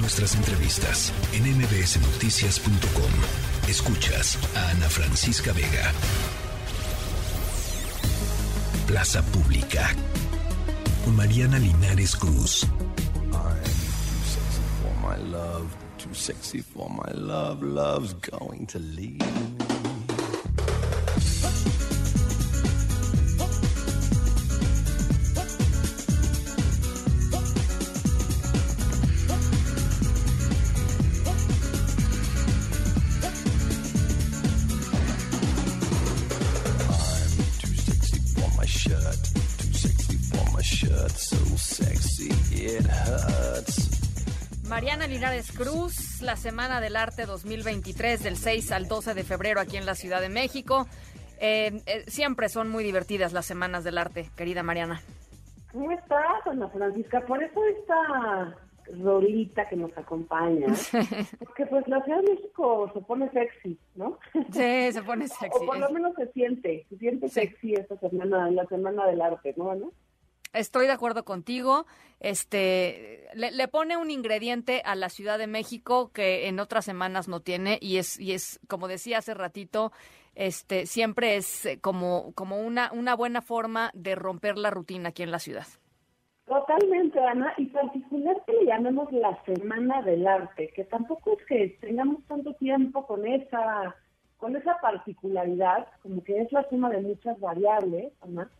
Nuestras entrevistas en mbsnoticias.com. Escuchas a Ana Francisca Vega. Plaza Pública. Con Mariana Linares Cruz. I'm too sexy for my love, too sexy for my love, love's going to leave shirt, so sexy it hurts. Mariana Linares Cruz, la Semana del Arte 2023 del 6 al 12 de febrero aquí en la Ciudad de México. Eh, eh, siempre son muy divertidas las Semanas del Arte, querida Mariana. ¿Cómo estás, Ana Francisca? Por eso esta rolita que nos acompaña, porque pues la Ciudad de México se pone sexy, ¿no? Sí, se pone O sexy. por lo menos se siente, se siente sexy esta semana, la Semana del Arte, ¿no? Ana? Estoy de acuerdo contigo. Este le, pone un ingrediente a la Ciudad de México que en otras semanas no tiene y es y es como decía hace ratito, este siempre es eh, como como una una buena forma de romper la rutina aquí en la ciudad. Totalmente, Ana, y particular que le llamemos la Semana del Arte, que tampoco es que tengamos tanto tiempo con esa, con esa particularidad, como que es la suma de muchas variables, Ana.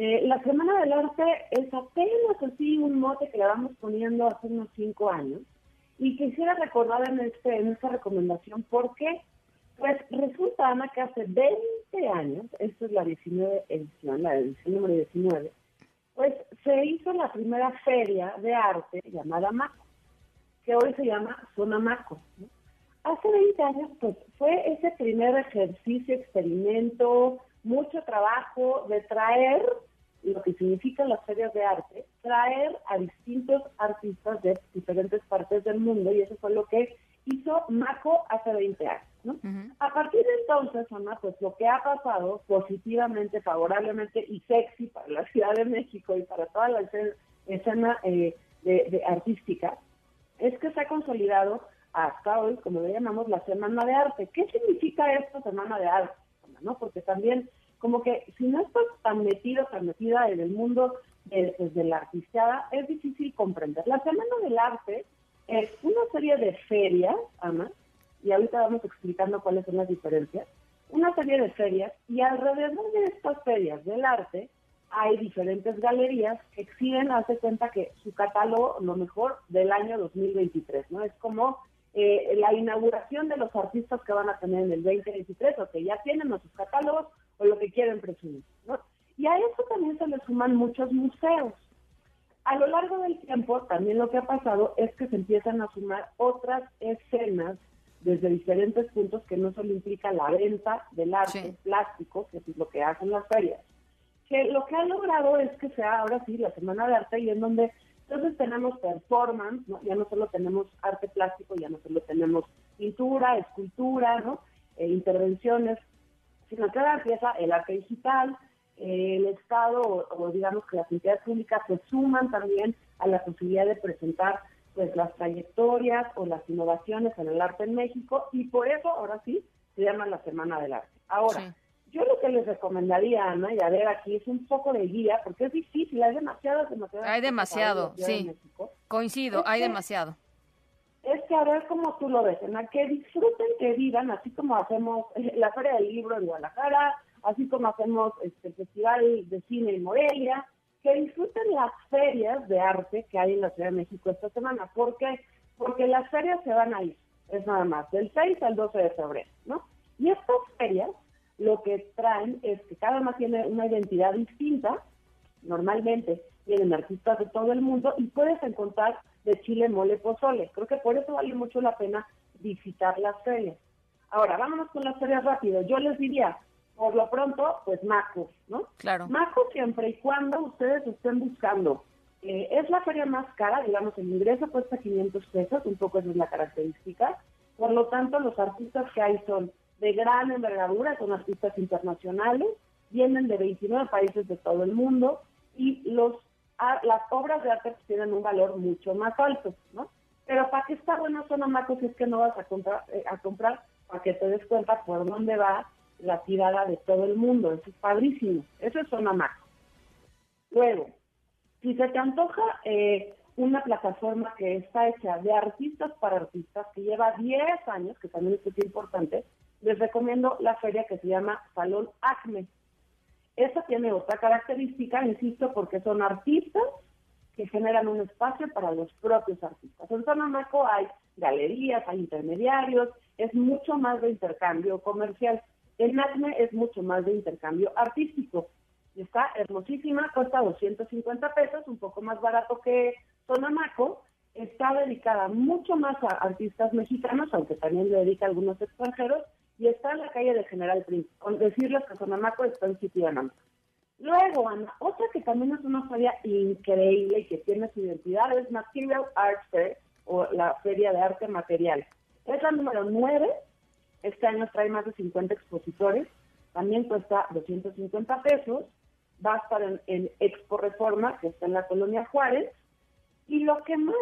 Eh, la Semana del Arte es apenas así un mote que le vamos poniendo hace unos cinco años, y quisiera recordar en, este, en esta recomendación por qué. Pues resulta, Ana, que hace 20 años, esta es la 19 edición, la edición número 19, pues se hizo la primera feria de arte llamada Maco, que hoy se llama Zona Maco. ¿no? Hace 20 años, pues fue ese primer ejercicio, experimento, mucho trabajo de traer lo que significan las ferias de arte, traer a distintos artistas de diferentes partes del mundo, y eso fue lo que hizo Maco hace 20 años. ¿no? A partir de entonces, Ana, pues lo que ha pasado positivamente, favorablemente y sexy para la Ciudad de México y para toda la escena, escena, eh, de, de artística, es que se ha consolidado hasta hoy, como le llamamos, la Semana de Arte. ¿Qué significa esta Semana de Arte? ¿no? Porque también, como que si no estás tan metido, tan metida en el mundo de, pues, la artisteada, es difícil comprender. La Semana del Arte es una serie de ferias, Ana, y ahorita vamos explicando cuáles son las diferencias, una serie de ferias y alrededor de estas ferias del arte hay diferentes galerías que exhiben, hace cuenta que su catálogo, lo mejor, del año 2023, ¿no? Es como eh, la inauguración de los artistas que van a tener en el 2023 o que ya tienen a sus catálogos o lo que quieren presumir, ¿no? Y a eso también se le suman muchos museos. A lo largo del tiempo, también lo que ha pasado es que se empiezan a sumar otras escenas desde diferentes puntos que no solo implica la venta del arte Sí. plástico, que es lo que hacen las ferias, que lo que ha logrado es que sea ahora sí la Semana de Arte y en donde entonces tenemos performance, ¿no? ya no solo tenemos arte plástico, ya no solo tenemos pintura, escultura, ¿no? Eh, intervenciones, sino que ahora empieza el arte digital, el Estado o, o digamos que las entidades públicas se suman también a la posibilidad de presentar pues las trayectorias o las innovaciones en el arte en México y por eso ahora sí se llama la Semana del Arte. Ahora, Sí. yo lo que les recomendaría, Ana, y a ver aquí es un poco de guía, porque es difícil, hay demasiadas, demasiadas. Hay demasiado, sí. México. Coincido, hay demasiado. Es que a ver cómo tú lo ves, que disfruten, que vivan, así como hacemos eh, la Feria del Libro en Guadalajara, así como hacemos este, Festival de Cine en Morelia, que disfruten las ferias de arte que hay en la Ciudad de México esta semana. ¿Por qué? Porque las ferias se van a ir, es nada más, del 6 al 12 de febrero, ¿no? Y estas ferias lo que traen es que cada una tiene una identidad distinta, normalmente vienen artistas de todo el mundo y puedes encontrar de chile mole pozole. Creo que por eso vale mucho la pena visitar las ferias. Ahora, vámonos con las ferias rápido. Yo les diría, por lo pronto, pues Maco, ¿no? Claro. Maco siempre y cuando ustedes estén buscando. Eh, es la feria más cara, digamos, el ingreso cuesta 500 pesos, un poco esa es la característica. Por lo tanto, los artistas que hay son de gran envergadura, son artistas internacionales, vienen de 29 países de todo el mundo y los las obras de arte tienen un valor mucho más alto, ¿no? Pero para que está bueno Sonamaco si es que no vas a comprar, eh, a comprar para que te des cuenta por dónde va la tirada de todo el mundo. Eso es padrísimo. Eso es Sonamaco. Luego, si se te antoja eh, una plataforma que está hecha de artistas para artistas, que lleva 10 años, que también es importante, les recomiendo la feria que se llama Salón Acme. Esa tiene otra característica, insisto, porque son artistas que generan un espacio para los propios artistas. En Sonamaco hay galerías, hay intermediarios, es mucho más de intercambio comercial. En ACME es mucho más de intercambio artístico. Está hermosísima, cuesta 250 pesos, un poco más barato que Sonamaco. Está dedicada mucho más a artistas mexicanos, aunque también le dedica a algunos extranjeros, y está en la calle de General Príncipe. Con decirles que Sonamaco está en de Luego, Ana, otra que también es una feria increíble y que tiene su identidad es Material Art Fair, o la Feria de Arte Material. Es la número 9. Este año trae más de 50 expositores. También cuesta 250 pesos. Va a estar en, Expo Reforma, que está en la Colonia Juárez. Y lo que más,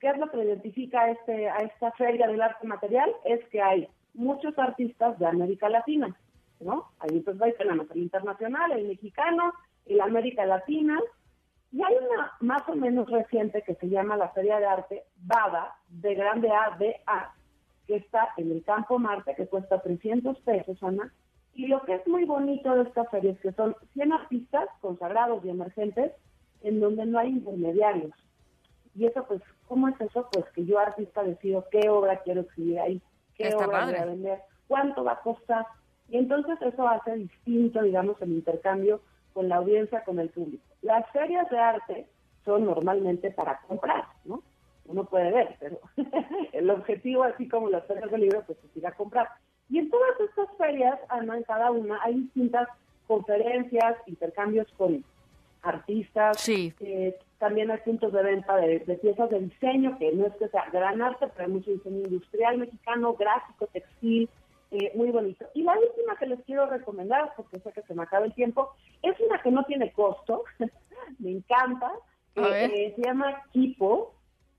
que es lo que identifica a, este, a esta Feria del Arte Material, es que hay muchos artistas de América Latina. ¿no? Ahí pues tenemos el internacional, el mexicano, el América Latina, y hay una más o menos reciente que se llama la Feria de Arte BADA, de Grande A, de A, que está en el Campo Marte, que cuesta 300 pesos, Ana. Y lo que es muy bonito de esta feria es que son 100 artistas consagrados y emergentes en donde no hay intermediarios. Y eso, pues, ¿cómo es eso? Pues que yo, artista, decido qué obra quiero exhibir ahí, qué obra voy a vender, cuánto va a costar, y entonces eso hace distinto, digamos, el intercambio con la audiencia, con el público. Las ferias de arte son normalmente para comprar, ¿no? Uno puede ver, pero el objetivo, así como las ferias de libro, pues es ir a comprar. Y en todas estas ferias, Ana, en cada una, hay distintas conferencias, intercambios con artistas, sí. Eh, también hay puntos de venta de, de, piezas de diseño, que no es que sea gran arte, pero hay mucho diseño industrial mexicano, gráfico, textil, eh, muy bonito. Y la última que les quiero recomendar, porque sé que se me acaba el tiempo, es una que no tiene costo, me encanta, eh, se llama Kipo,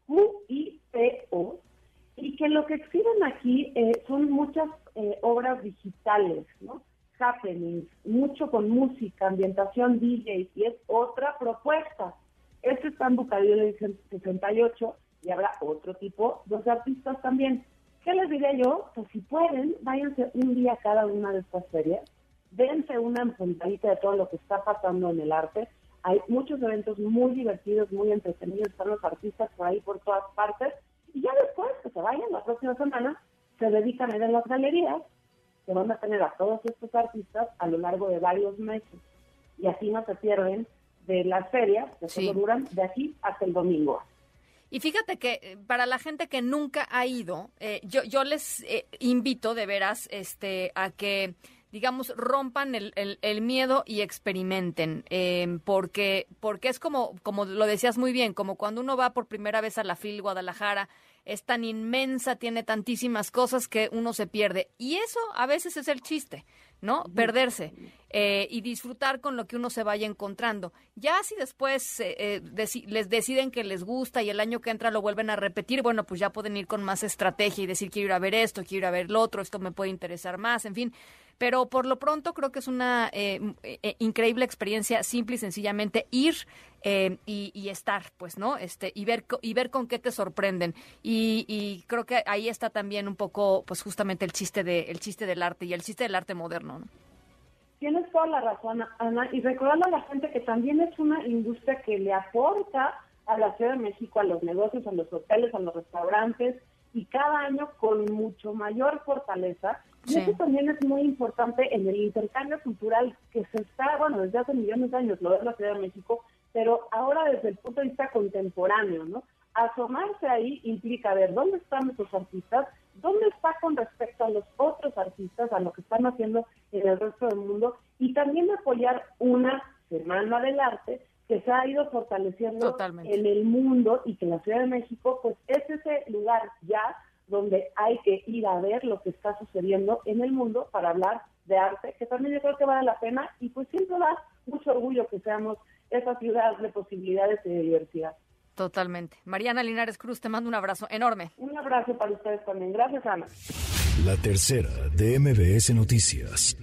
Q-I-P-O, y que lo que exhiben aquí eh, son muchas obras digitales, ¿no? Happenings, mucho con música, ambientación DJ, y es otra propuesta. Este está en Bucadillo de 68 y habrá otro tipo, dos artistas también. ¿Qué les diré yo? Pues si pueden, váyanse un día cada una de estas ferias, dense una empuntadita de todo lo que está pasando en el arte. Hay muchos eventos muy divertidos, muy entretenidos, están los artistas por ahí por todas partes. Y ya después que se vayan, la próxima semana, se dedican a ir a las galerías, que van a tener a todos estos artistas a lo largo de varios meses. Y así no se pierden de las ferias, que se duran de aquí hasta el domingo. Y fíjate que eh, para la gente que nunca ha ido, eh, yo, yo les eh, invito de veras este, a que digamos, rompan el, el, miedo y experimenten, em, porque, porque es como, como lo decías muy bien, como cuando uno va por primera vez a la FIL Guadalajara, es tan inmensa, tiene tantísimas cosas que uno se pierde. Y eso a veces es el chiste. ¿no? Perderse eh, y disfrutar con lo que uno se vaya encontrando. Ya si después eh, eh, les deciden que les gusta y el año que entra lo vuelven a repetir, bueno, pues ya pueden ir con más estrategia y decir quiero ir a ver esto, quiero ir a ver lo otro, esto me puede interesar más, en fin. Pero por lo pronto creo que es una increíble experiencia, simple y sencillamente ir y, estar, pues, ¿no? Este, y ver, y ver con qué te sorprenden. Y, y, creo que ahí está también un poco, pues, justamente el chiste de, el chiste del arte y el chiste del arte moderno. Tienes toda la razón, Ana, y recordando a la gente que también es una industria que le aporta a la Ciudad de México, a los negocios, a los hoteles, a los restaurantes, y cada año con mucho mayor fortaleza. Y eso también es muy importante en el intercambio cultural que se está, bueno, desde hace millones de años, lo es la Ciudad de México, pero ahora desde el punto de vista contemporáneo, ¿no? Asomarse ahí implica ver dónde están nuestros artistas, dónde está con respecto a los otros artistas, a lo que están haciendo en el resto del mundo, y también apoyar una semana del arte que se ha ido fortaleciendo en el mundo y que la Ciudad de México pues es ese lugar ya donde hay que ir a ver lo que está sucediendo en el mundo para hablar de arte, que también yo creo que vale la pena y pues siempre da mucho orgullo que seamos esa ciudad de posibilidades y de diversidad. Totalmente. Mariana Linares Cruz, te mando un abrazo enorme. Un abrazo para ustedes también. Gracias, Ana. La tercera de MBS Noticias.